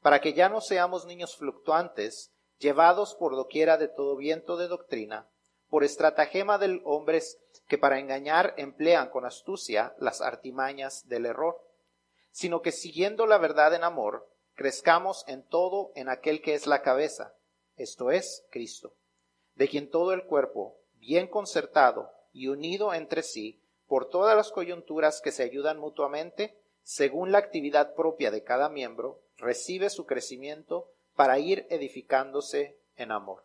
para que ya no seamos niños fluctuantes, llevados por doquiera de todo viento de doctrina, por estratagema de hombres que para engañar emplean con astucia las artimañas del error, sino que siguiendo la verdad en amor, crezcamos en todo en aquel que es la cabeza, esto es Cristo, de quien todo el cuerpo, bien concertado y unido entre sí, por todas las coyunturas que se ayudan mutuamente, según la actividad propia de cada miembro, recibe su crecimiento para ir edificándose en amor.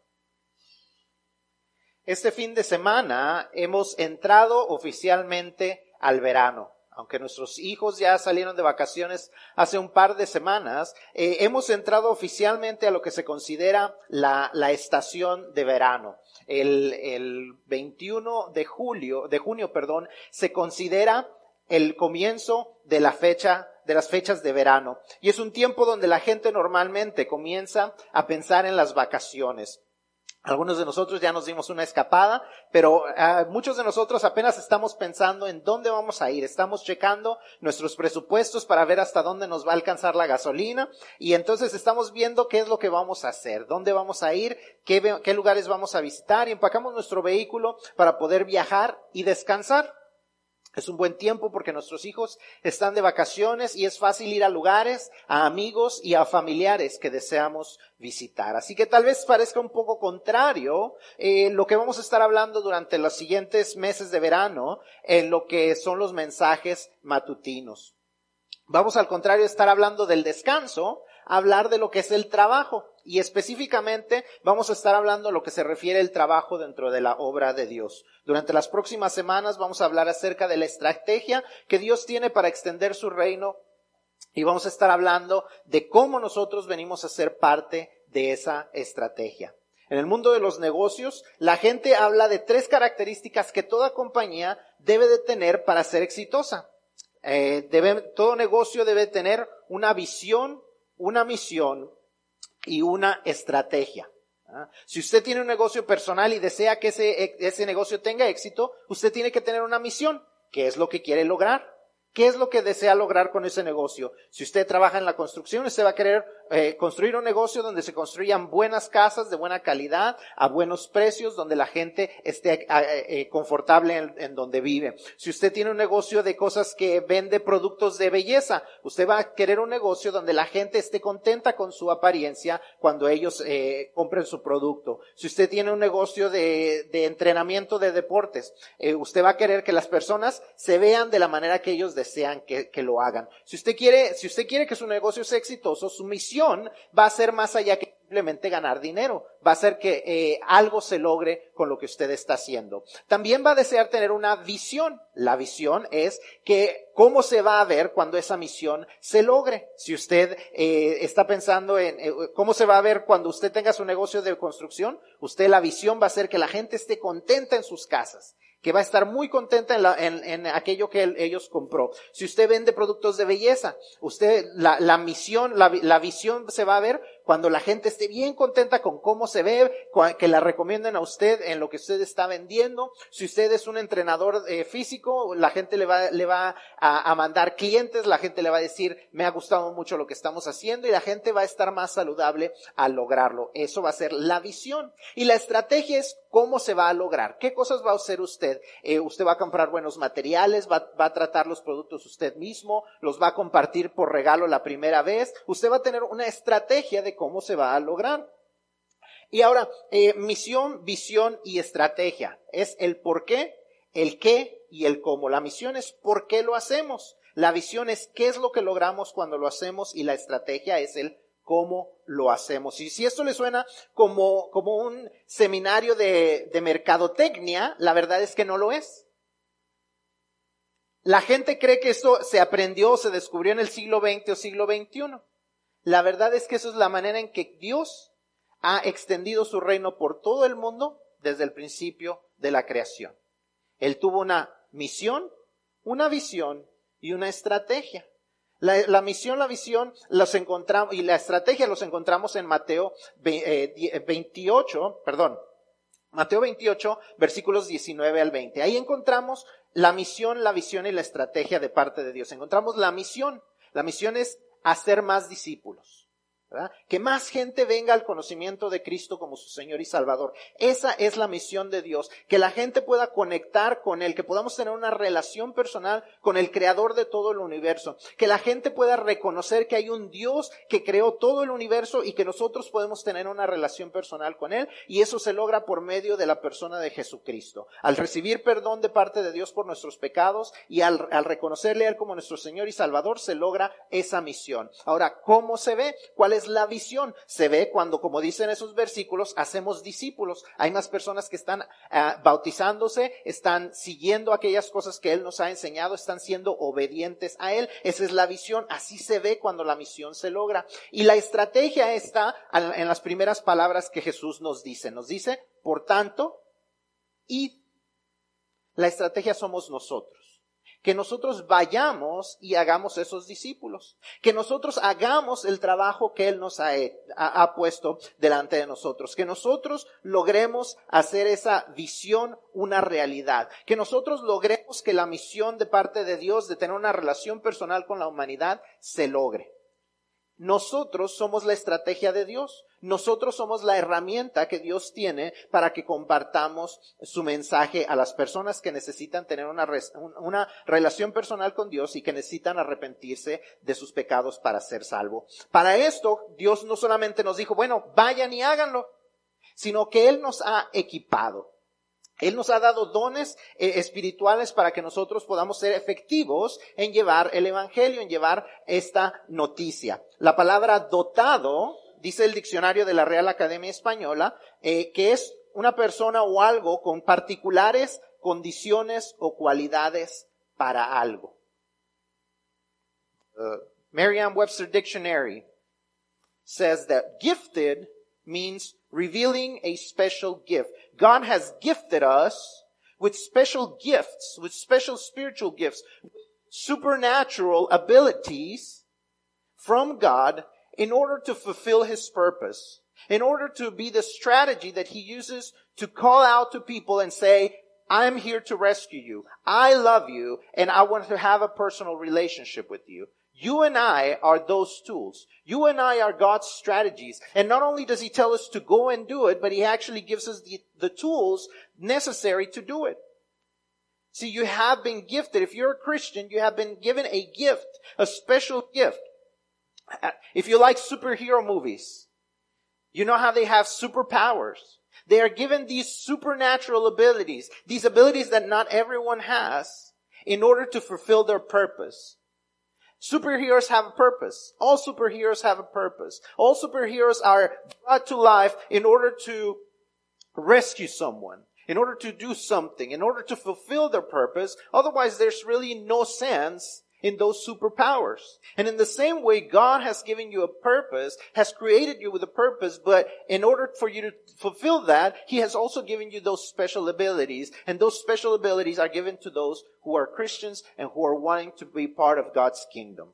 Este fin de semana hemos entrado oficialmente al verano. Aunque nuestros hijos ya salieron de vacaciones hace un par de semanas, eh, hemos entrado oficialmente a lo que se considera la, estación de verano. El, el 21 de julio, de junio, perdón, se considera el comienzo de la fecha de las fechas de verano. Y es un tiempo donde la gente normalmente comienza a pensar en las vacaciones. Algunos de nosotros ya nos dimos una escapada, pero ah, muchos de nosotros apenas estamos pensando en dónde vamos a ir. Estamos checando nuestros presupuestos para ver hasta dónde nos va a alcanzar la gasolina y entonces estamos viendo qué es lo que vamos a hacer, dónde vamos a ir, qué, qué lugares vamos a visitar y empacamos nuestro vehículo para poder viajar y descansar. Es un buen tiempo porque nuestros hijos están de vacaciones y es fácil ir a lugares, a amigos y a familiares que deseamos visitar. Así que tal vez parezca un poco contrario eh, lo que vamos a estar hablando durante los siguientes meses de verano en lo que son los mensajes matutinos. Vamos al contrario a estar hablando del descanso, hablar de lo que es el trabajo y específicamente vamos a estar hablando de lo que se refiere al trabajo dentro de la obra de Dios. Durante las próximas semanas vamos a hablar acerca de la estrategia que Dios tiene para extender su reino y vamos a estar hablando de cómo nosotros venimos a ser parte de esa estrategia. En el mundo de los negocios, la gente habla de tres características que toda compañía debe de tener para ser exitosa. Eh, todo negocio debe tener una visión, una misión y una estrategia. ¿ah? Si usted tiene un negocio personal y desea que ese, ese negocio tenga éxito, usted tiene que tener una misión. ¿Qué es lo que quiere lograr? ¿Qué es lo que desea lograr con ese negocio? Si usted trabaja en la construcción, usted va a querer eh, construir un negocio donde se construyan buenas casas de buena calidad, a buenos precios, donde la gente esté eh, eh, confortable en, donde vive. Si usted tiene un negocio de cosas que vende productos de belleza, usted va a querer un negocio donde la gente esté contenta con su apariencia cuando ellos compren su producto. Si usted tiene un negocio de, de entrenamiento de deportes, usted va a querer que las personas se vean de la manera que ellos desean que, que lo hagan. Si usted quiere, si usted quiere que su negocio sea exitoso, su misión va a ser más allá que simplemente ganar dinero, va a ser que eh, algo se logre con lo que usted está haciendo. También va a desear tener una visión. La visión es que cómo se va a ver cuando esa misión se logre. Si usted eh, está pensando en eh, cómo se va a ver cuando usted tenga su negocio de construcción, usted la visión va a ser que la gente esté contenta en sus casas que va a estar muy contenta en, la, en, en aquello que ellos compró. Si usted vende productos de belleza, usted, la, la misión, la, la visión se va a ver cuando la gente esté bien contenta con cómo se ve, que la recomienden a usted en lo que usted está vendiendo. Si usted es un entrenador eh, físico, la gente le va, le va a, a, mandar clientes, la gente le va a decir, me ha gustado mucho lo que estamos haciendo y la gente va a estar más saludable al lograrlo. Eso va a ser la visión. Y la estrategia es cómo se va a lograr. ¿Qué cosas va a hacer usted? Eh, usted va a comprar buenos materiales, va, a tratar los productos usted mismo, los va a compartir por regalo la primera vez. Usted va a tener una estrategia de cómo se va a lograr. Y ahora, eh, misión, visión y estrategia. Es el por qué, el qué y el cómo. La misión es por qué lo hacemos. La visión es qué es lo que logramos cuando lo hacemos y la estrategia es el cómo lo hacemos. Y si esto le suena como, como un seminario de, de mercadotecnia, la verdad es que no lo es. La gente cree que esto se aprendió, se descubrió en el siglo XX o siglo XXI. La verdad es que eso es la manera en que Dios ha extendido su reino por todo el mundo desde el principio de la creación. Él tuvo una misión, una visión y una estrategia. La, misión, la visión los encontramos, y la estrategia los encontramos en Mateo 28, eh, perdón, Mateo 28, versículos 19 al 20. Ahí encontramos la misión, la visión y la estrategia de parte de Dios. Encontramos la misión. La misión es hacer más discípulos. Que más gente venga al conocimiento de Cristo como su Señor y Salvador. Esa es la misión de Dios, que la gente pueda conectar con Él, que podamos tener una relación personal con el Creador de todo el universo, que la gente pueda reconocer que hay un Dios que creó todo el universo y que nosotros podemos tener una relación personal con Él, y eso se logra por medio de la persona de Jesucristo. Al recibir perdón de parte de Dios por nuestros pecados y al, al reconocerle a Él como nuestro Señor y Salvador, se logra esa misión. Ahora, ¿cómo se ve? ¿Cuál es la visión. Se ve cuando, como dicen esos versículos, hacemos discípulos. Hay más personas que están ah, bautizándose, están siguiendo aquellas cosas que Él nos ha enseñado, están siendo obedientes a Él. Esa es la visión. Así se ve cuando la misión se logra. Y la estrategia está en las primeras palabras que Jesús nos dice. Nos dice, por tanto, y la estrategia somos nosotros que nosotros vayamos y hagamos esos discípulos, que nosotros hagamos el trabajo que Él nos ha, ha, puesto delante de nosotros, que nosotros logremos hacer esa visión una realidad, que nosotros logremos que la misión de parte de Dios de tener una relación personal con la humanidad se logre. Nosotros somos la estrategia de Dios. Nosotros somos la herramienta que Dios tiene para que compartamos su mensaje a las personas que necesitan tener una, relación personal con Dios y que necesitan arrepentirse de sus pecados para ser salvo. Para esto, Dios no solamente nos dijo, bueno, vayan y háganlo, sino que Él nos ha equipado. Él nos ha dado dones eh, espirituales para que nosotros podamos ser efectivos en llevar el Evangelio, en llevar esta noticia. La palabra dotado, dice el diccionario de la Real Academia Española, eh, que es una persona o algo con particulares condiciones o cualidades para algo. Uh, Merriam-Webster Dictionary says that gifted means revealing a special gift. God has gifted us with special gifts, with special spiritual gifts, supernatural abilities from God in order to fulfill his purpose, in order to be the strategy that he uses to call out to people and say, I'm here to rescue you. I love you and I want to have a personal relationship with you. You and I are those tools. You and I are God's strategies. And not only does He tell us to go and do it, but He actually gives us the, the tools necessary to do it. See, you have been gifted. If you're a Christian, you have been given a gift, a special gift. Uh, if you like superhero movies, you know how they have superpowers. They are given these supernatural abilities, these abilities that not everyone has, in order to fulfill their purpose. Superheroes have a purpose. All superheroes have a purpose. All superheroes are brought to life in order to rescue someone, in order to do something, in order to fulfill their purpose. Otherwise, there's really no sense in those superpowers. And in the same way, God has given you a purpose, has created you with a purpose, but in order for you to fulfill that, He has also given you those special abilities, and those special abilities are given to those who are Christians and who are wanting to be part of God's kingdom.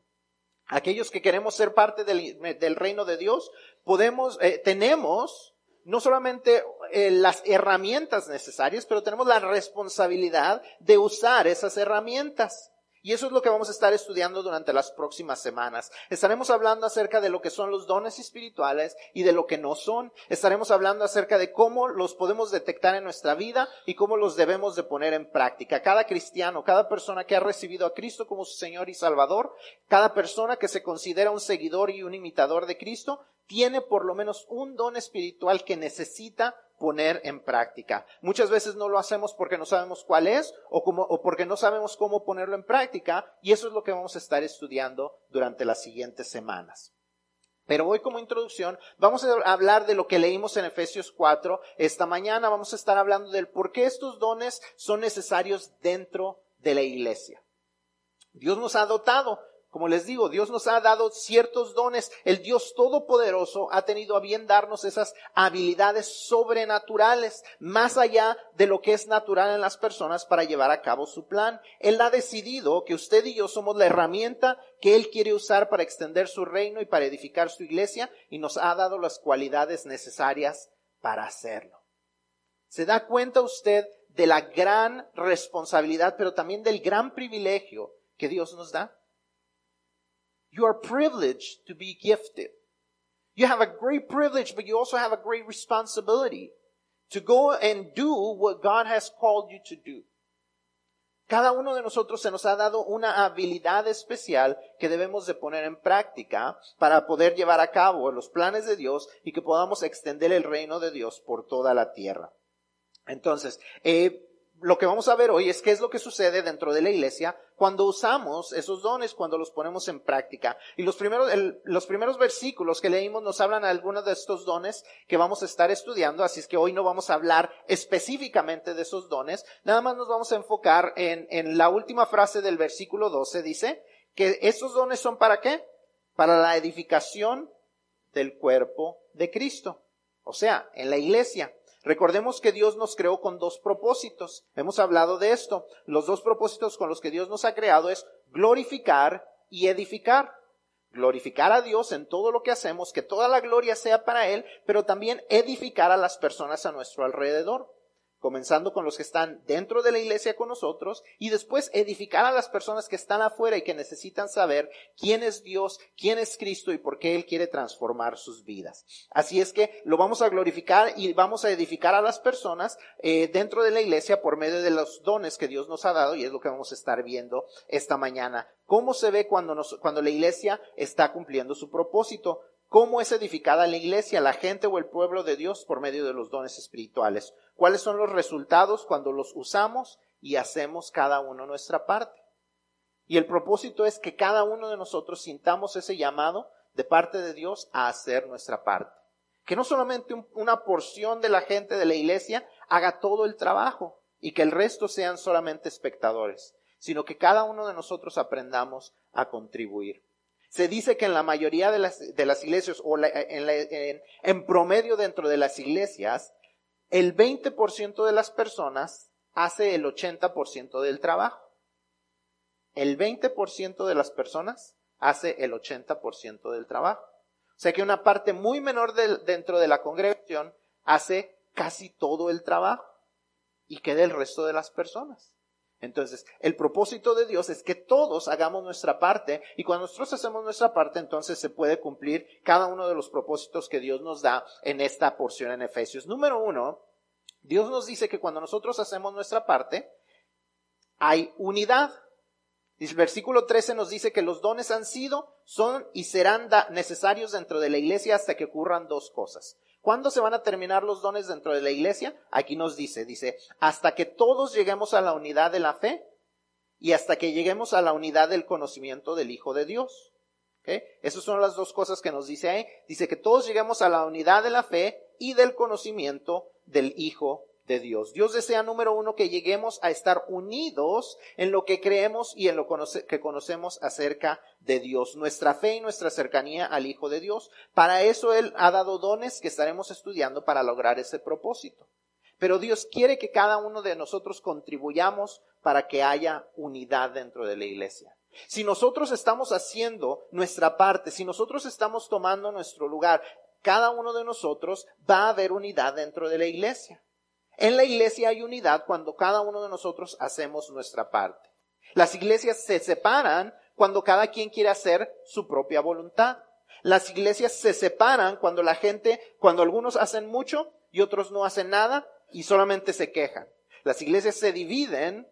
Aquellos que queremos ser parte del, del reino de Dios, podemos, eh, tenemos no solamente eh, las herramientas necesarias, pero tenemos la responsabilidad de usar esas herramientas. Y eso es lo que vamos a estar estudiando durante las próximas semanas. Estaremos hablando acerca de lo que son los dones espirituales y de lo que no son. Estaremos hablando acerca de cómo los podemos detectar en nuestra vida y cómo los debemos de poner en práctica. Cada cristiano, cada persona que ha recibido a Cristo como su Señor y Salvador, cada persona que se considera un seguidor y un imitador de Cristo, tiene por lo menos un don espiritual que necesita poner en práctica. Muchas veces no lo hacemos porque no sabemos cuál es o, porque no sabemos cómo ponerlo en práctica y eso es lo que vamos a estar estudiando durante las siguientes semanas. Pero hoy como introducción vamos a hablar de lo que leímos en Efesios 4. Esta mañana vamos a estar hablando del por qué estos dones son necesarios dentro de la iglesia. Dios nos ha dotado Como les digo, Dios nos ha dado ciertos dones. El Dios Todopoderoso ha tenido a bien darnos esas habilidades sobrenaturales, más allá de lo que es natural en las personas para llevar a cabo su plan. Él ha decidido que usted y yo somos la herramienta que Él quiere usar para extender su reino y para edificar su iglesia y nos ha dado las cualidades necesarias para hacerlo. ¿Se da cuenta usted de la gran responsabilidad, pero también del gran privilegio que Dios nos da? You are privileged to be gifted. You have a great privilege, but you also have a great responsibility to go and do what God has called you to do. Cada uno de nosotros se nos ha dado una habilidad especial que debemos de poner en práctica para poder llevar a cabo los planes de Dios y que podamos extender el reino de Dios por toda la tierra. Entonces, eh, lo que vamos a ver hoy es qué es lo que sucede dentro de la iglesia cuando usamos esos dones, cuando los ponemos en práctica. Y los primeros, los primeros versículos que leímos nos hablan de algunos de estos dones que vamos a estar estudiando, así es que hoy no vamos a hablar específicamente de esos dones, nada más nos vamos a enfocar en, en la última frase del versículo 12, dice que esos dones son para qué? Para la edificación del cuerpo de Cristo. O sea, en la iglesia. Recordemos que Dios nos creó con dos propósitos. Hemos hablado de esto. Los dos propósitos con los que Dios nos ha creado es glorificar y edificar. Glorificar a Dios en todo lo que hacemos, que toda la gloria sea para Él, pero también edificar a las personas a nuestro alrededor comenzando con los que están dentro de la iglesia con nosotros y después edificar a las personas que están afuera y que necesitan saber quién es Dios, quién es Cristo y por qué Él quiere transformar sus vidas. Así es que lo vamos a glorificar y vamos a edificar a las personas eh, dentro de la iglesia por medio de los dones que Dios nos ha dado y es lo que vamos a estar viendo esta mañana. ¿Cómo se ve cuando, nos, cuando la iglesia está cumpliendo su propósito? ¿Cómo es edificada la iglesia, la gente o el pueblo de Dios por medio de los dones espirituales? ¿Cuáles son los resultados cuando los usamos y hacemos cada uno nuestra parte? Y el propósito es que cada uno de nosotros sintamos ese llamado de parte de Dios a hacer nuestra parte. Que no solamente una porción de la gente de la iglesia haga todo el trabajo y que el resto sean solamente espectadores, sino que cada uno de nosotros aprendamos a contribuir. Se dice que en la mayoría de las, de las iglesias, o en, en, promedio dentro de las iglesias, el 20% de las personas hace el 80% del trabajo. El 20% de las personas hace el 80% del trabajo. O sea que una parte muy menor dentro de la congregación hace casi todo el trabajo y queda el resto de las personas. Entonces, el propósito de Dios es que todos hagamos nuestra parte y cuando nosotros hacemos nuestra parte, entonces se puede cumplir cada uno de los propósitos que Dios nos da en esta porción en Efesios. Número uno, Dios nos dice que cuando nosotros hacemos nuestra parte, hay unidad. El versículo 13 nos dice que los dones han sido, son y serán necesarios dentro de la iglesia hasta que ocurran dos cosas. ¿Cuándo se van a terminar los dones dentro de la iglesia? Aquí nos dice, dice, hasta que todos lleguemos a la unidad de la fe y hasta que lleguemos a la unidad del conocimiento del Hijo de Dios. ¿Okay? Esas son las dos cosas que nos dice ahí. Dice que todos lleguemos a la unidad de la fe y del conocimiento del Hijo de Dios. Dios desea, número uno, que lleguemos a estar unidos en lo que creemos y en lo que conocemos acerca de Dios, nuestra fe y nuestra cercanía al Hijo de Dios. Para eso Él ha dado dones que estaremos estudiando para lograr ese propósito. Pero Dios quiere que cada uno de nosotros contribuyamos para que haya unidad dentro de la iglesia. Si nosotros estamos haciendo nuestra parte, si nosotros estamos tomando nuestro lugar, cada uno de nosotros va a haber unidad dentro de la iglesia. En la iglesia hay unidad cuando cada uno de nosotros hacemos nuestra parte. Las iglesias se separan cuando cada quien quiere hacer su propia voluntad. Las iglesias se separan cuando la gente, cuando algunos hacen mucho y otros no hacen nada y solamente se quejan. Las iglesias se dividen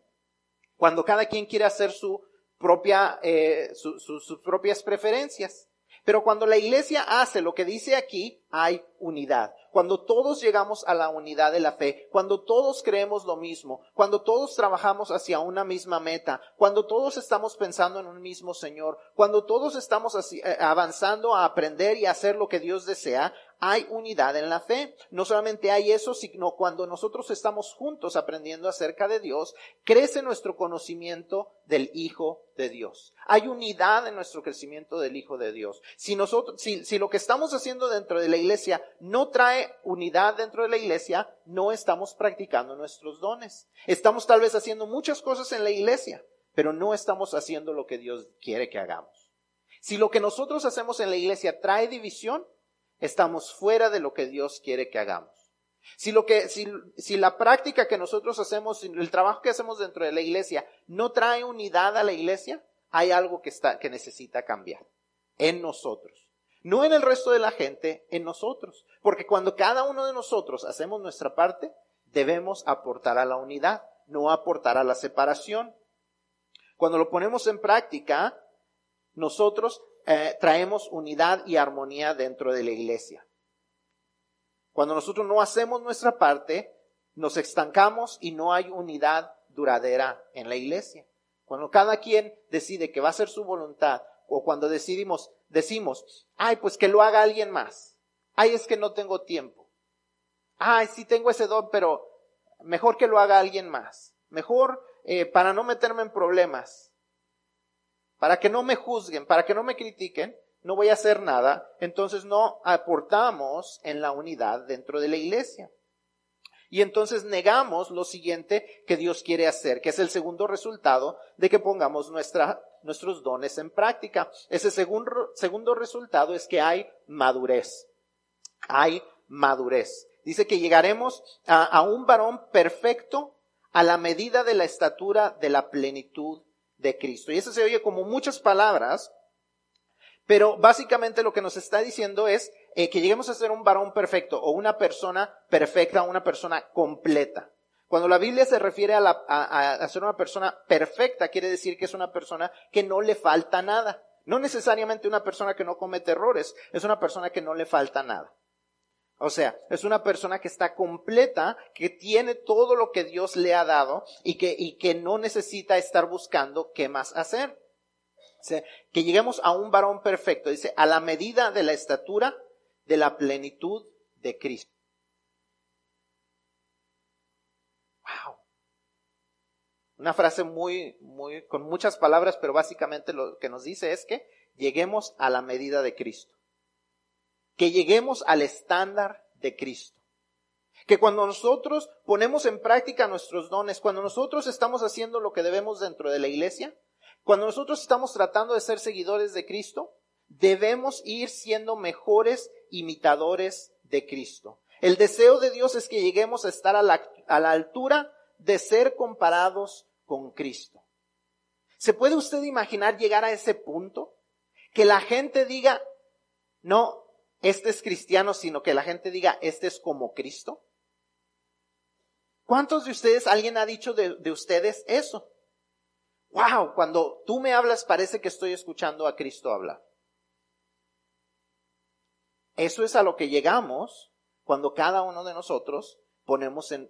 cuando cada quien quiere hacer su propia, eh, sus propias preferencias. Pero cuando la iglesia hace lo que dice aquí, hay unidad. Cuando todos llegamos a la unidad de la fe, cuando todos creemos lo mismo, cuando todos trabajamos hacia una misma meta, cuando todos estamos pensando en un mismo Señor, cuando todos estamos eh, avanzando a aprender y hacer lo que Dios desea, hay unidad en la fe. No solamente hay eso, sino cuando nosotros estamos juntos aprendiendo acerca de Dios, crece nuestro conocimiento del Hijo de Dios. Hay unidad en nuestro crecimiento del Hijo de Dios. Si nosotros, si, lo que estamos haciendo dentro de la iglesia no trae unidad dentro de la iglesia, no estamos practicando nuestros dones. Estamos tal vez haciendo muchas cosas en la iglesia, pero no estamos haciendo lo que Dios quiere que hagamos. Si lo que nosotros hacemos en la iglesia trae división, estamos fuera de lo que Dios quiere que hagamos. Si lo que, si, si la práctica que nosotros hacemos, el trabajo que hacemos dentro de la iglesia no trae unidad a la iglesia, hay algo que está, que necesita cambiar en nosotros. No en el resto de la gente, en nosotros. Porque cuando cada uno de nosotros hacemos nuestra parte, debemos aportar a la unidad, no aportar a la separación. Cuando lo ponemos en práctica, nosotros eh, traemos unidad y armonía dentro de la iglesia. Cuando nosotros no hacemos nuestra parte, nos estancamos y no hay unidad duradera en la iglesia. Cuando cada quien decide que va a hacer su voluntad, o cuando decidimos, decimos, ay, pues que lo haga alguien más. Ay, es que no tengo tiempo. Ay, sí tengo ese don, pero mejor que lo haga alguien más. Mejor eh, para no meterme en problemas para que no me juzguen, para que no me critiquen, no voy a hacer nada, entonces no aportamos en la unidad dentro de la iglesia. Y entonces negamos lo siguiente que Dios quiere hacer, que es el segundo resultado de que pongamos nuestra, nuestros dones en práctica. Ese segundo, segundo resultado es que hay madurez. Hay madurez. Dice que llegaremos a, a un varón perfecto a la medida de la estatura de la plenitud de Cristo. Y eso se oye como muchas palabras, pero básicamente lo que nos está diciendo es eh, que lleguemos a ser un varón perfecto o una persona perfecta, una persona completa. Cuando la Biblia se refiere a, la, a, ser una persona perfecta, quiere decir que es una persona que no le falta nada. No necesariamente una persona que no comete errores, es una persona que no le falta nada. O sea, es una persona que está completa, que tiene todo lo que Dios le ha dado y que, y que no necesita estar buscando qué más hacer. O sea, que lleguemos a un varón perfecto, dice, a la medida de la estatura de la plenitud de Cristo. Wow. Una frase muy, muy, con muchas palabras, pero básicamente lo que nos dice es que lleguemos a la medida de Cristo que lleguemos al estándar de Cristo. Que cuando nosotros ponemos en práctica nuestros dones, cuando nosotros estamos haciendo lo que debemos dentro de la iglesia, cuando nosotros estamos tratando de ser seguidores de Cristo, debemos ir siendo mejores imitadores de Cristo. El deseo de Dios es que lleguemos a estar a la, altura de ser comparados con Cristo. ¿Se puede usted imaginar llegar a ese punto? Que la gente diga, no, este es cristiano, sino que la gente diga, este es como Cristo? ¿Cuántos de ustedes, alguien ha dicho de, de, ustedes eso? Wow, cuando tú me hablas parece que estoy escuchando a Cristo hablar. Eso es a lo que llegamos cuando cada uno de nosotros ponemos en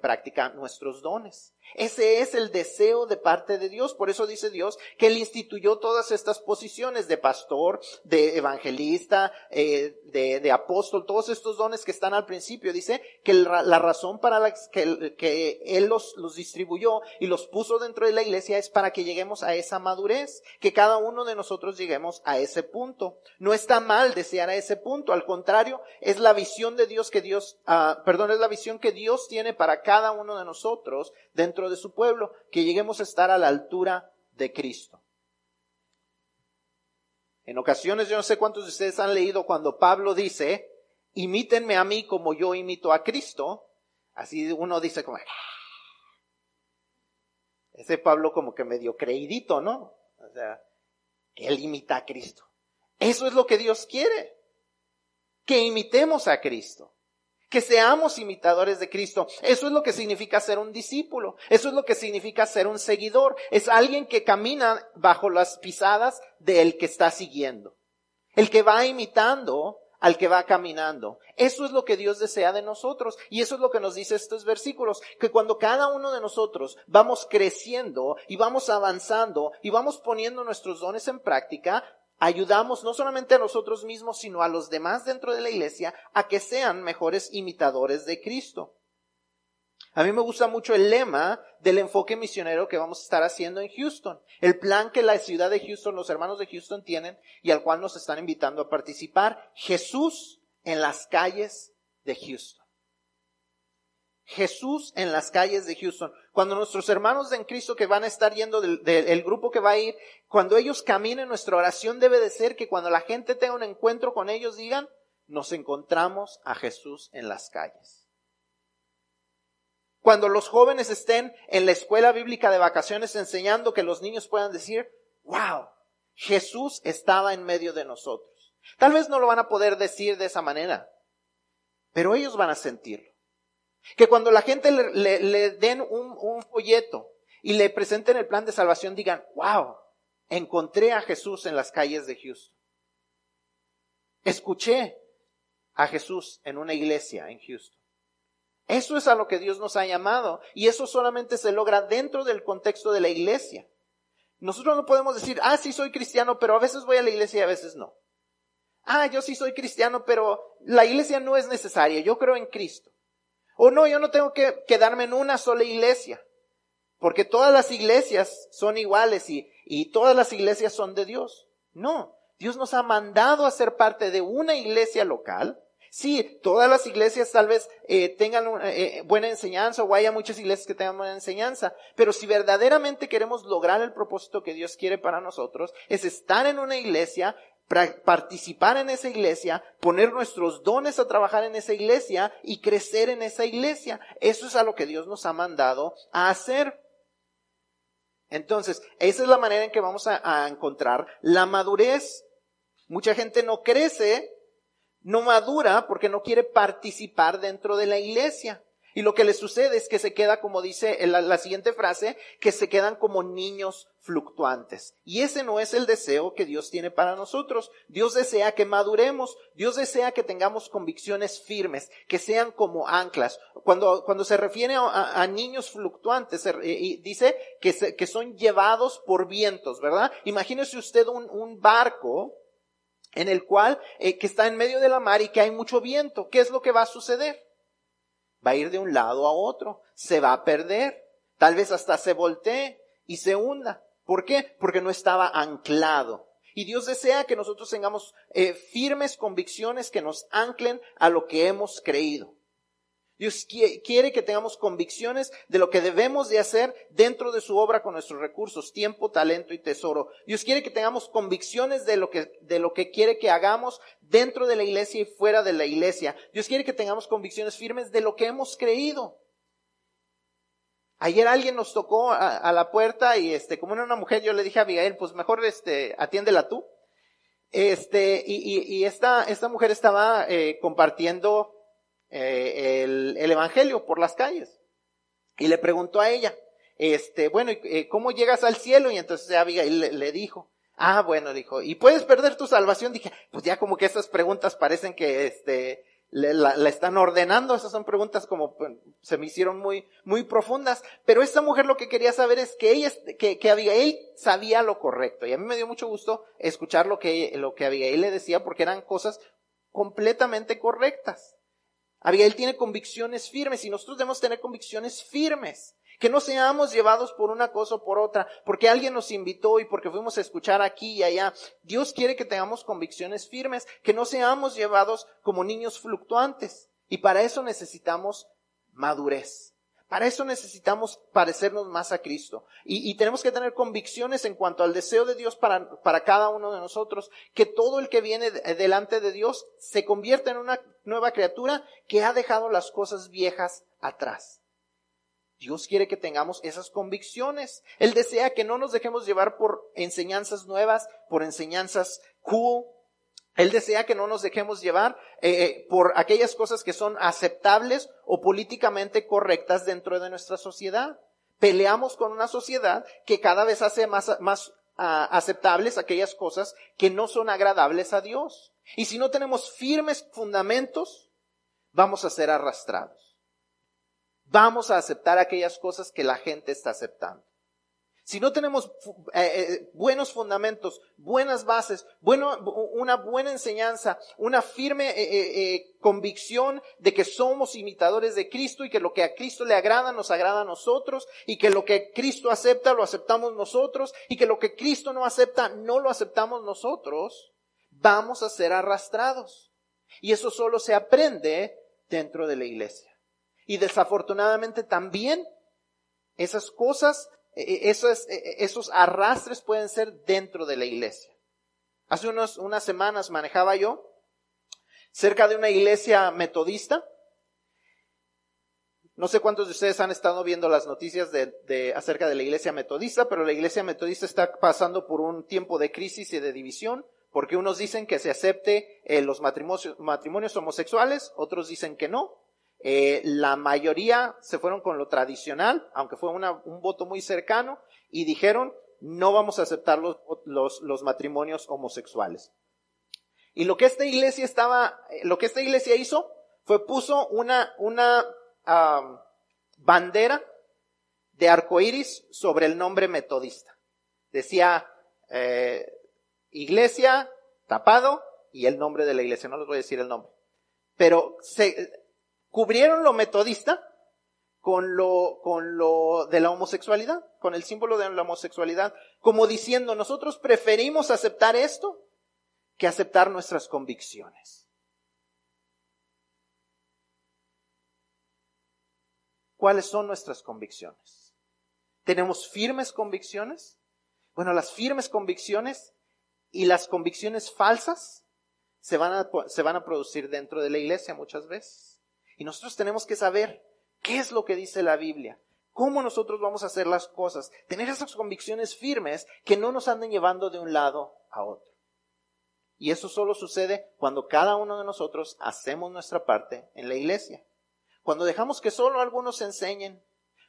práctica nuestros dones. Ese es el deseo de parte de Dios. Por eso dice Dios que Él instituyó todas estas posiciones de pastor, de evangelista, eh, de, apóstol, todos estos dones que están al principio. Dice que la razón para la que, Él los, distribuyó y los puso dentro de la iglesia es para que lleguemos a esa madurez, que cada uno de nosotros lleguemos a ese punto. No está mal desear a ese punto, al contrario, es la visión de Dios que Dios, uh, perdón, es la visión que Dios tiene para cada uno de nosotros dentro de su pueblo, que lleguemos a estar a la altura de Cristo. En ocasiones, yo no sé cuántos de ustedes han leído cuando Pablo dice, imítenme a mí como yo imito a Cristo. Así uno dice como, ah". ese Pablo como que medio creidito, ¿no? O sea, que él imita a Cristo. Eso es lo que Dios quiere. Que imitemos a Cristo que seamos imitadores de Cristo. Eso es lo que significa ser un discípulo. Eso es lo que significa ser un seguidor. Es alguien que camina bajo las pisadas del que está siguiendo. El que va imitando al que va caminando. Eso es lo que Dios desea de nosotros. Y eso es lo que nos dice estos versículos. Que cuando cada uno de nosotros vamos creciendo y vamos avanzando y vamos poniendo nuestros dones en práctica, ayudamos no solamente a nosotros mismos, sino a los demás dentro de la iglesia a que sean mejores imitadores de Cristo. A mí me gusta mucho el lema del enfoque misionero que vamos a estar haciendo en Houston. El plan que la ciudad de Houston, los hermanos de Houston tienen y al cual nos están invitando a participar. Jesús en las calles de Houston. Jesús en las calles de Houston. Cuando nuestros hermanos en Cristo que van a estar yendo del, grupo que va a ir, cuando ellos caminen, nuestra oración debe de ser que cuando la gente tenga un encuentro con ellos digan, nos encontramos a Jesús en las calles. Cuando los jóvenes estén en la escuela bíblica de vacaciones enseñando que los niños puedan decir, wow, Jesús estaba en medio de nosotros. Tal vez no lo van a poder decir de esa manera, pero ellos van a sentirlo. Que cuando la gente le, den un, un folleto y le presenten el plan de salvación, digan, wow, encontré a Jesús en las calles de Houston. Escuché a Jesús en una iglesia en Houston. Eso es a lo que Dios nos ha llamado y eso solamente se logra dentro del contexto de la iglesia. Nosotros no podemos decir, ah, sí soy cristiano, pero a veces voy a la iglesia y a veces no. Ah, yo sí soy cristiano, pero la iglesia no es necesaria, yo creo en Cristo. O no, yo no tengo que quedarme en una sola iglesia, porque todas las iglesias son iguales y, y todas las iglesias son de Dios. No, Dios nos ha mandado a ser parte de una iglesia local. Sí, todas las iglesias tal vez eh, tengan eh, buena enseñanza o haya muchas iglesias que tengan buena enseñanza, pero si verdaderamente queremos lograr el propósito que Dios quiere para nosotros, es estar en una iglesia participar en esa iglesia, poner nuestros dones a trabajar en esa iglesia y crecer en esa iglesia. Eso es a lo que Dios nos ha mandado a hacer. Entonces, esa es la manera en que vamos a, a encontrar la madurez. Mucha gente no crece, no madura porque no quiere participar dentro de la iglesia. Y lo que le sucede es que se queda, como dice la, siguiente frase, que se quedan como niños fluctuantes. Y ese no es el deseo que Dios tiene para nosotros. Dios desea que maduremos, Dios desea que tengamos convicciones firmes, que sean como anclas. Cuando, cuando se refiere a, niños fluctuantes, dice que, que son llevados por vientos, ¿verdad? Imagínese usted un, un barco en el cual, eh, que está en medio de la mar y que hay mucho viento. ¿Qué es lo que va a suceder? Va a ir de un lado a otro, se va a perder, tal vez hasta se voltee y se hunda. ¿Por qué? Porque no estaba anclado. Y Dios desea que nosotros tengamos eh, firmes convicciones que nos anclen a lo que hemos creído. Dios quiere que tengamos convicciones de lo que debemos de hacer dentro de su obra con nuestros recursos, tiempo, talento y tesoro. Dios quiere que tengamos convicciones de lo que, de lo que quiere que hagamos dentro de la iglesia y fuera de la iglesia. Dios quiere que tengamos convicciones firmes de lo que hemos creído. Ayer alguien nos tocó a, la puerta y este, como era una mujer, yo le dije a Abigail, pues mejor este, atiéndela tú. Este, y, y, y esta, esta mujer estaba eh, compartiendo eh, el, el, Evangelio por las calles. Y le preguntó a ella, este, bueno, eh, ¿cómo llegas al cielo? Y entonces Abigail le, le dijo, ah, bueno, dijo, ¿y puedes perder tu salvación? Dije, pues ya como que esas preguntas parecen que, este, le, la, la, están ordenando, esas son preguntas como pues, se me hicieron muy, muy profundas, pero esta mujer lo que quería saber es que ella, que, que Abigail sabía lo correcto, y a mí me dio mucho gusto escuchar lo que, lo que Abigail le decía porque eran cosas completamente correctas. Abigail tiene convicciones firmes y nosotros debemos tener convicciones firmes. Que no seamos llevados por una cosa o por otra, porque alguien nos invitó y porque fuimos a escuchar aquí y allá. Dios quiere que tengamos convicciones firmes, que no seamos llevados como niños fluctuantes. Y para eso necesitamos madurez. Para eso necesitamos parecernos más a Cristo. Y, tenemos que tener convicciones en cuanto al deseo de Dios para, para cada uno de nosotros, que todo el que viene delante de Dios se convierta en una nueva criatura que ha dejado las cosas viejas atrás. Dios quiere que tengamos esas convicciones. Él desea que no nos dejemos llevar por enseñanzas nuevas, por enseñanzas cool, él desea que no nos dejemos llevar eh, eh, por aquellas cosas que son aceptables o políticamente correctas dentro de nuestra sociedad. Peleamos con una sociedad que cada vez hace más, más uh, aceptables aquellas cosas que no son agradables a Dios. Y si no tenemos firmes fundamentos, vamos a ser arrastrados. Vamos a aceptar aquellas cosas que la gente está aceptando. Si no tenemos eh, eh, buenos fundamentos, buenas bases, bueno, una buena enseñanza, una firme eh, convicción de que somos imitadores de Cristo y que lo que a Cristo le agrada nos agrada a nosotros y que lo que Cristo acepta lo aceptamos nosotros y que lo que Cristo no acepta no lo aceptamos nosotros, vamos a ser arrastrados. Y eso solo se aprende dentro de la iglesia. Y desafortunadamente también esas cosas esos, e, esos arrastres pueden ser dentro de la iglesia. Hace unos, unas semanas manejaba yo cerca de una iglesia metodista. No sé cuántos de ustedes han estado viendo las noticias de, acerca de la iglesia metodista, pero la iglesia metodista está pasando por un tiempo de crisis y de división, porque unos dicen que se acepte eh, los matrimonios, matrimonios homosexuales, otros dicen que no. Eh, la mayoría se fueron con lo tradicional, aunque fue un voto muy cercano, y dijeron, no vamos a aceptar los, matrimonios homosexuales. Y lo que esta iglesia estaba, eh, lo que esta iglesia hizo fue puso una, una bandera de arcoíris sobre el nombre metodista. Decía eh, iglesia tapado y el nombre de la iglesia. No les voy a decir el nombre. Pero se, cubrieron lo metodista con lo, con lo de la homosexualidad, con el símbolo de la homosexualidad, como diciendo, nosotros preferimos aceptar esto que aceptar nuestras convicciones. ¿Cuáles son nuestras convicciones? ¿Tenemos firmes convicciones? Bueno, las firmes convicciones y las convicciones falsas se van a, se van a producir dentro de la iglesia muchas veces. Y nosotros tenemos que saber qué es lo que dice la Biblia, cómo nosotros vamos a hacer las cosas, tener esas convicciones firmes que no nos anden llevando de un lado a otro. Y eso solo sucede cuando cada uno de nosotros hacemos nuestra parte en la iglesia. Cuando dejamos que solo algunos enseñen,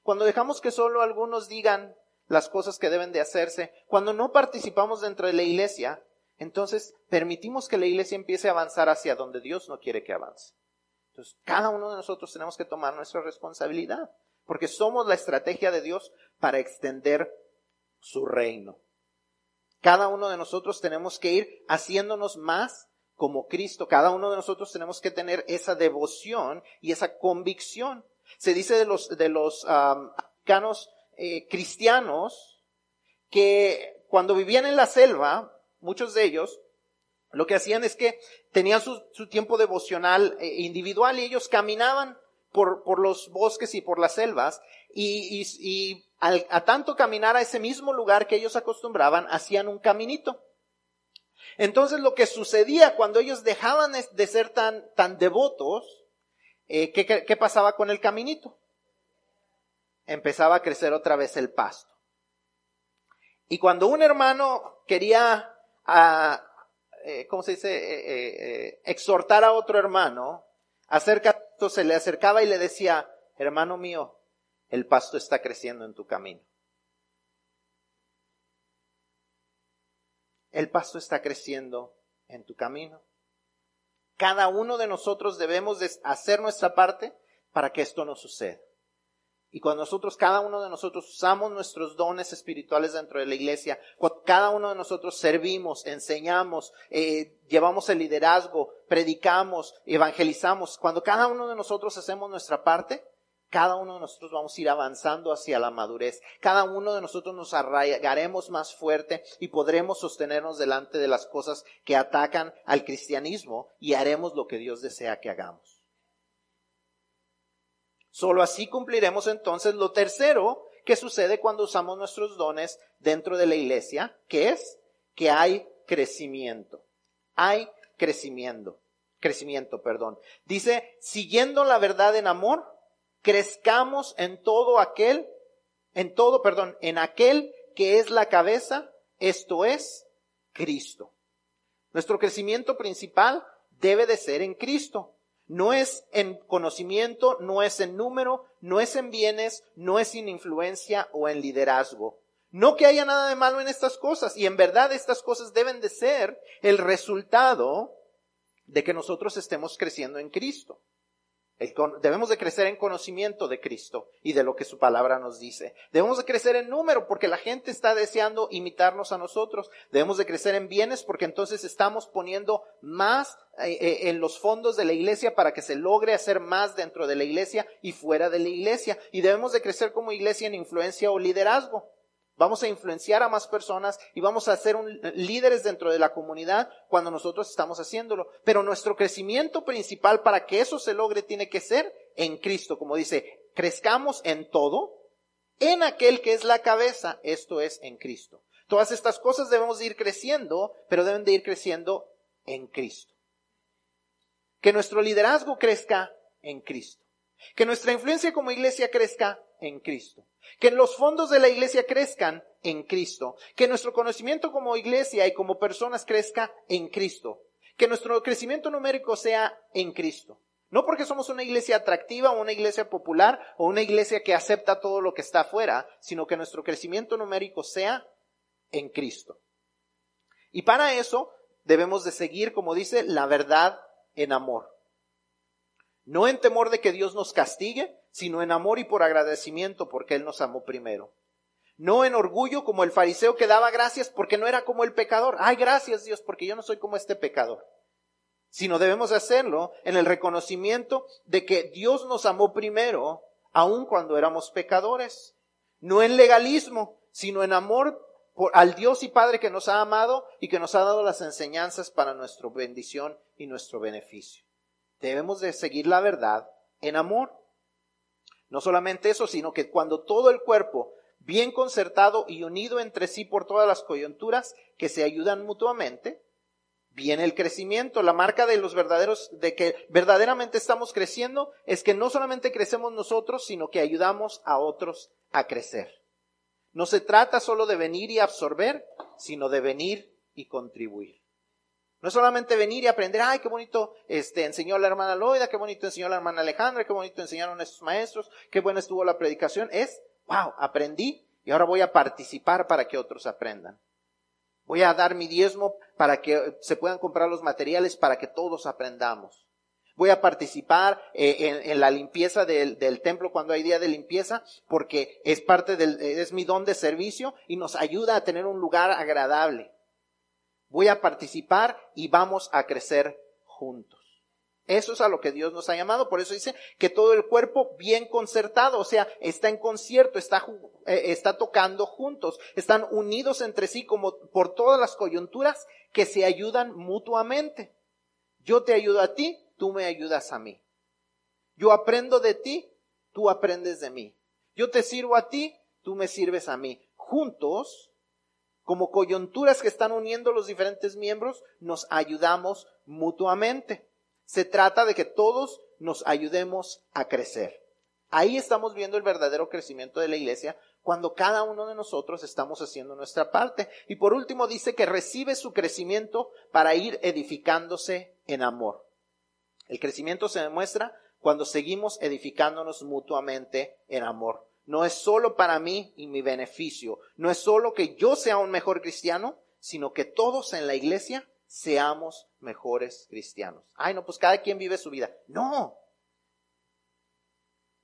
cuando dejamos que solo algunos digan las cosas que deben de hacerse, cuando no participamos dentro de la iglesia, entonces permitimos que la iglesia empiece a avanzar hacia donde Dios no quiere que avance. Entonces, cada uno de nosotros tenemos que tomar nuestra responsabilidad, porque somos la estrategia de Dios para extender su reino. Cada uno de nosotros tenemos que ir haciéndonos más como Cristo. Cada uno de nosotros tenemos que tener esa devoción y esa convicción. Se dice de los, de los africanos eh, cristianos que cuando vivían en la selva, muchos de ellos, lo que hacían es que tenían su, tiempo devocional eh, individual y ellos caminaban por, por, los bosques y por las selvas y, y, a tanto caminar a ese mismo lugar que ellos acostumbraban, hacían un caminito. Entonces lo que sucedía cuando ellos dejaban de ser tan, tan devotos, eh, ¿qué, ¿qué, pasaba con el caminito? Empezaba a crecer otra vez el pasto. Y cuando un hermano quería a, eh, ¿cómo se dice? Eh, eh, exhortar a otro hermano, acerca, se le acercaba y le decía, hermano mío, el pasto está creciendo en tu camino. El pasto está creciendo en tu camino. Cada uno de nosotros debemos de hacer nuestra parte para que esto no suceda. Y cuando nosotros, cada uno de nosotros usamos nuestros dones espirituales dentro de la iglesia, cuando cada uno de nosotros servimos, enseñamos, eh, llevamos el liderazgo, predicamos, evangelizamos, cuando cada uno de nosotros hacemos nuestra parte, cada uno de nosotros vamos a ir avanzando hacia la madurez. Cada uno de nosotros nos arraigaremos más fuerte y podremos sostenernos delante de las cosas que atacan al cristianismo y haremos lo que Dios desea que hagamos. Solo así cumpliremos entonces lo tercero que sucede cuando usamos nuestros dones dentro de la iglesia, que es que hay crecimiento. Hay crecimiento. Crecimiento, perdón. Dice, siguiendo la verdad en amor, crezcamos en todo aquel, en todo, perdón, en aquel que es la cabeza, esto es Cristo. Nuestro crecimiento principal debe de ser en Cristo. No es en conocimiento, no es en número, no es en bienes, no es en influencia o en liderazgo. No que haya nada de malo en estas cosas, y en verdad estas cosas deben de ser el resultado de que nosotros estemos creciendo en Cristo. Debemos de crecer en conocimiento de Cristo y de lo que su palabra nos dice. Debemos de crecer en número porque la gente está deseando imitarnos a nosotros. Debemos de crecer en bienes porque entonces estamos poniendo más eh, eh, en los fondos de la iglesia para que se logre hacer más dentro de la iglesia y fuera de la iglesia. Y debemos de crecer como iglesia en influencia o liderazgo. Vamos a influenciar a más personas y vamos a ser líderes dentro de la comunidad cuando nosotros estamos haciéndolo. Pero nuestro crecimiento principal para que eso se logre tiene que ser en Cristo. Como dice, crezcamos en todo, en aquel que es la cabeza, esto es en Cristo. Todas estas cosas debemos de ir creciendo, pero deben de ir creciendo en Cristo. Que nuestro liderazgo crezca en Cristo. Que nuestra influencia como iglesia crezca en Cristo. Que los fondos de la iglesia crezcan en Cristo. Que nuestro conocimiento como iglesia y como personas crezca en Cristo. Que nuestro crecimiento numérico sea en Cristo. No porque somos una iglesia atractiva una iglesia popular o una iglesia que acepta todo lo que está afuera, sino que nuestro crecimiento numérico sea en Cristo. Y para eso debemos de seguir, como dice, la verdad en amor. No en temor de que Dios nos castigue, sino en amor y por agradecimiento porque Él nos amó primero. No en orgullo como el fariseo que daba gracias porque no era como el pecador. Ay, gracias Dios porque yo no soy como este pecador. Sino debemos hacerlo en el reconocimiento de que Dios nos amó primero, aun cuando éramos pecadores. No en legalismo, sino en amor por, al Dios y Padre que nos ha amado y que nos ha dado las enseñanzas para nuestra bendición y nuestro beneficio. Debemos de seguir la verdad en amor. No solamente eso, sino que cuando todo el cuerpo, bien concertado y unido entre sí por todas las coyunturas que se ayudan mutuamente, viene el crecimiento. La marca de los verdaderos, de que verdaderamente estamos creciendo, es que no solamente crecemos nosotros, sino que ayudamos a otros a crecer. No se trata solo de venir y absorber, sino de venir y contribuir. No es solamente venir y aprender, ay, qué bonito este, enseñó la hermana Loida, qué bonito enseñó la hermana Alejandra, qué bonito enseñaron estos maestros, qué buena estuvo la predicación. Es, wow, aprendí y ahora voy a participar para que otros aprendan. Voy a dar mi diezmo para que se puedan comprar los materiales para que todos aprendamos. Voy a participar eh, en, la limpieza del, del, templo cuando hay día de limpieza porque es parte del, es mi don de servicio y nos ayuda a tener un lugar agradable voy a participar y vamos a crecer juntos. Eso es a lo que Dios nos ha llamado. Por eso dice que todo el cuerpo bien concertado, o sea, está en concierto, está, eh, está tocando juntos, están unidos entre sí como por todas las coyunturas que se ayudan mutuamente. Yo te ayudo a ti, tú me ayudas a mí. Yo aprendo de ti, tú aprendes de mí. Yo te sirvo a ti, tú me sirves a mí. Juntos como coyunturas que están uniendo los diferentes miembros, nos ayudamos mutuamente. Se trata de que todos nos ayudemos a crecer. Ahí estamos viendo el verdadero crecimiento de la iglesia cuando cada uno de nosotros estamos haciendo nuestra parte. Y por último dice que recibe su crecimiento para ir edificándose en amor. El crecimiento se demuestra cuando seguimos edificándonos mutuamente en amor no es solo para mí y mi beneficio, no es solo que yo sea un mejor cristiano, sino que todos en la iglesia seamos mejores cristianos. Ay, no, pues cada quien vive su vida. No.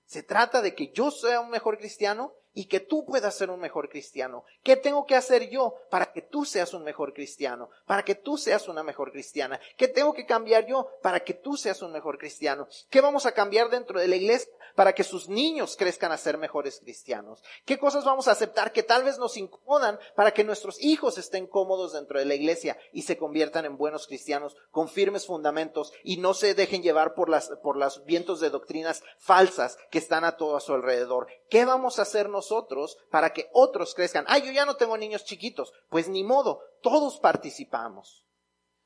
Se trata de que yo sea un mejor cristiano y que tú puedas ser un mejor cristiano. ¿Qué tengo que hacer yo para que tú seas un mejor cristiano? Para que tú seas una mejor cristiana. ¿Qué tengo que cambiar yo para que tú seas un mejor cristiano? ¿Qué vamos a cambiar dentro de la iglesia para que sus niños crezcan a ser mejores cristianos? ¿Qué cosas vamos a aceptar que tal vez nos incomodan para que nuestros hijos estén cómodos dentro de la iglesia y se conviertan en buenos cristianos con firmes fundamentos y no se dejen llevar por las, por los vientos de doctrinas falsas que están a todo a su alrededor? ¿Qué vamos a hacer nosotros? para que otros crezcan. Ah, yo ya no tengo niños chiquitos. Pues ni modo, todos participamos.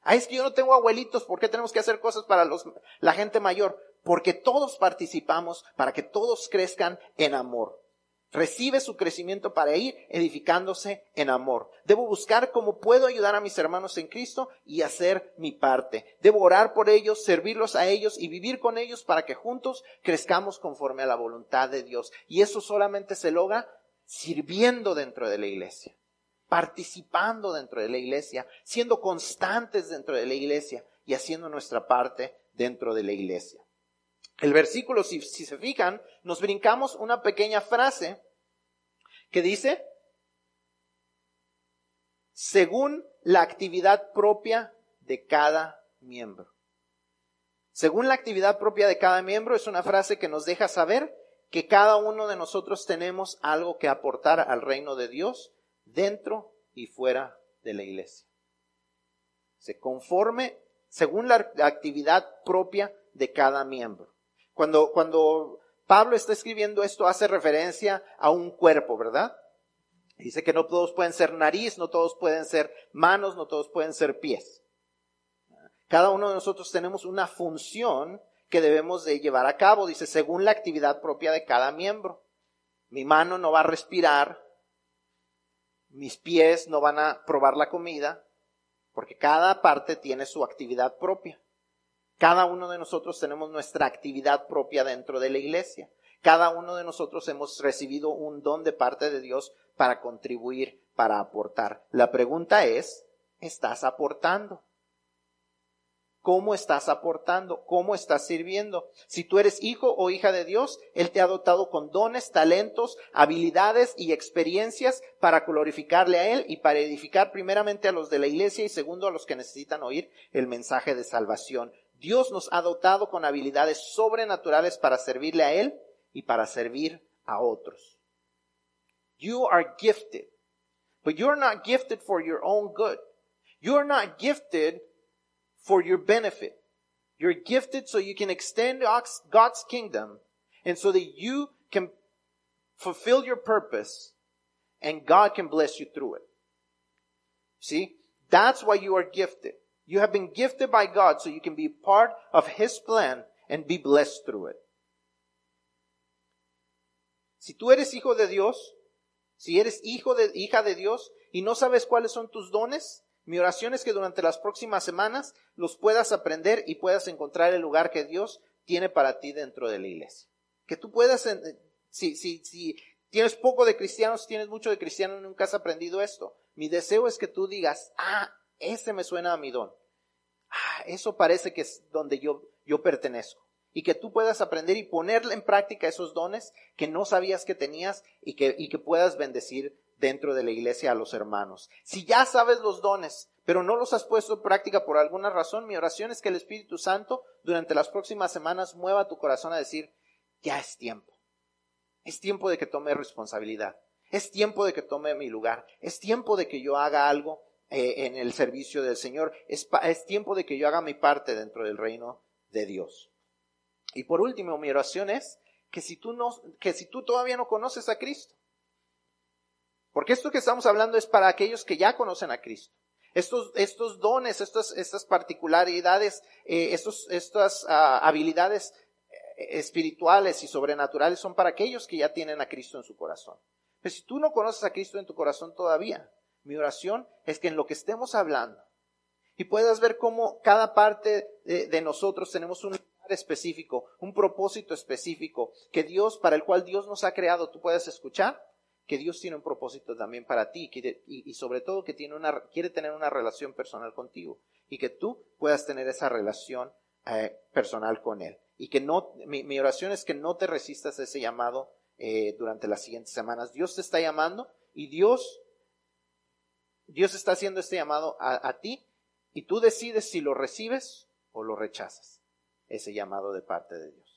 Ah, es que yo no tengo abuelitos, ¿por qué tenemos que hacer cosas para los, la gente mayor? Porque todos participamos para que todos crezcan en amor. Recibe su crecimiento para ir edificándose en amor. Debo buscar cómo puedo ayudar a mis hermanos en Cristo y hacer mi parte. Debo orar por ellos, servirlos a ellos y vivir con ellos para que juntos crezcamos conforme a la voluntad de Dios. Y eso solamente se logra sirviendo dentro de la iglesia, participando dentro de la iglesia, siendo constantes dentro de la iglesia y haciendo nuestra parte dentro de la iglesia. El versículo, si, se fijan, nos brincamos una pequeña frase que dice, según la actividad propia de cada miembro. Según la actividad propia de cada miembro es una frase que nos deja saber que cada uno de nosotros tenemos algo que aportar al reino de Dios dentro y fuera de la iglesia. Se conforme según la actividad propia de cada miembro. Cuando, cuando Pablo está escribiendo esto hace referencia a un cuerpo, ¿verdad? Dice que no todos pueden ser nariz, no todos pueden ser manos, no todos pueden ser pies. Cada uno de nosotros tenemos una función que debemos de llevar a cabo, dice, según la actividad propia de cada miembro. Mi mano no va a respirar, mis pies no van a probar la comida, porque cada parte tiene su actividad propia. Cada uno de nosotros tenemos nuestra actividad propia dentro de la iglesia. Cada uno de nosotros hemos recibido un don de parte de Dios para contribuir, para aportar. La pregunta es, ¿estás aportando? ¿Cómo estás aportando? ¿Cómo estás sirviendo? Si tú eres hijo o hija de Dios, Él te ha dotado con dones, talentos, habilidades y experiencias para glorificarle a Él y para edificar primeramente a los de la iglesia y segundo a los que necesitan oír el mensaje de salvación. Dios nos ha dotado con habilidades sobrenaturales para servirle a Él y para servir a otros. You are gifted, but you're not gifted for your own good. You're not gifted for your benefit. You're gifted so you can extend God's kingdom and so that you can fulfill your purpose and God can bless you through it. See? That's why you are gifted. You have been gifted by God so you can be part of His plan and be blessed through it. Si tú eres hijo de Dios, si eres hijo de, hija de Dios y no sabes cuáles son tus dones, mi oración es que durante las próximas semanas los puedas aprender y puedas encontrar el lugar que Dios tiene para ti dentro de la iglesia. Que tú puedas, si, si, si tienes poco de cristianos, tienes mucho de cristianos, nunca has aprendido esto. Mi deseo es que tú digas, ah, ese me suena a mi don. Ah, eso parece que es donde yo, yo pertenezco. Y que tú puedas aprender y ponerle en práctica esos dones que no sabías que tenías y que, y que puedas bendecir dentro de la iglesia a los hermanos. Si ya sabes los dones, pero no los has puesto en práctica por alguna razón, mi oración es que el Espíritu Santo durante las próximas semanas mueva tu corazón a decir, ya es tiempo. Es tiempo de que tome responsabilidad. Es tiempo de que tome mi lugar. Es tiempo de que yo haga algo eh, en el servicio del Señor. Es, tiempo de que yo haga mi parte dentro del reino de Dios. Y por último, mi oración es que si tú no, que si tú todavía no conoces a Cristo, porque esto que estamos hablando es para aquellos que ya conocen a Cristo. Estos, estos dones, estas, estas particularidades, eh, estas ah, habilidades eh, espirituales y sobrenaturales son para aquellos que ya tienen a Cristo en su corazón. Pero si tú no conoces a Cristo en tu corazón todavía, mi oración es que en lo que estemos hablando y puedas ver cómo cada parte de, nosotros tenemos un lugar específico, un propósito específico que Dios, para el cual Dios nos ha creado, tú puedes escuchar que Dios tiene un propósito también para ti y, sobre todo que tiene una, quiere tener una relación personal contigo y que tú puedas tener esa relación eh, personal con Él. Y que no, mi, oración es que no te resistas a ese llamado eh, durante las siguientes semanas. Dios te está llamando y Dios, Dios está haciendo este llamado a, ti y tú decides si lo recibes o lo rechazas, ese llamado de parte de Dios.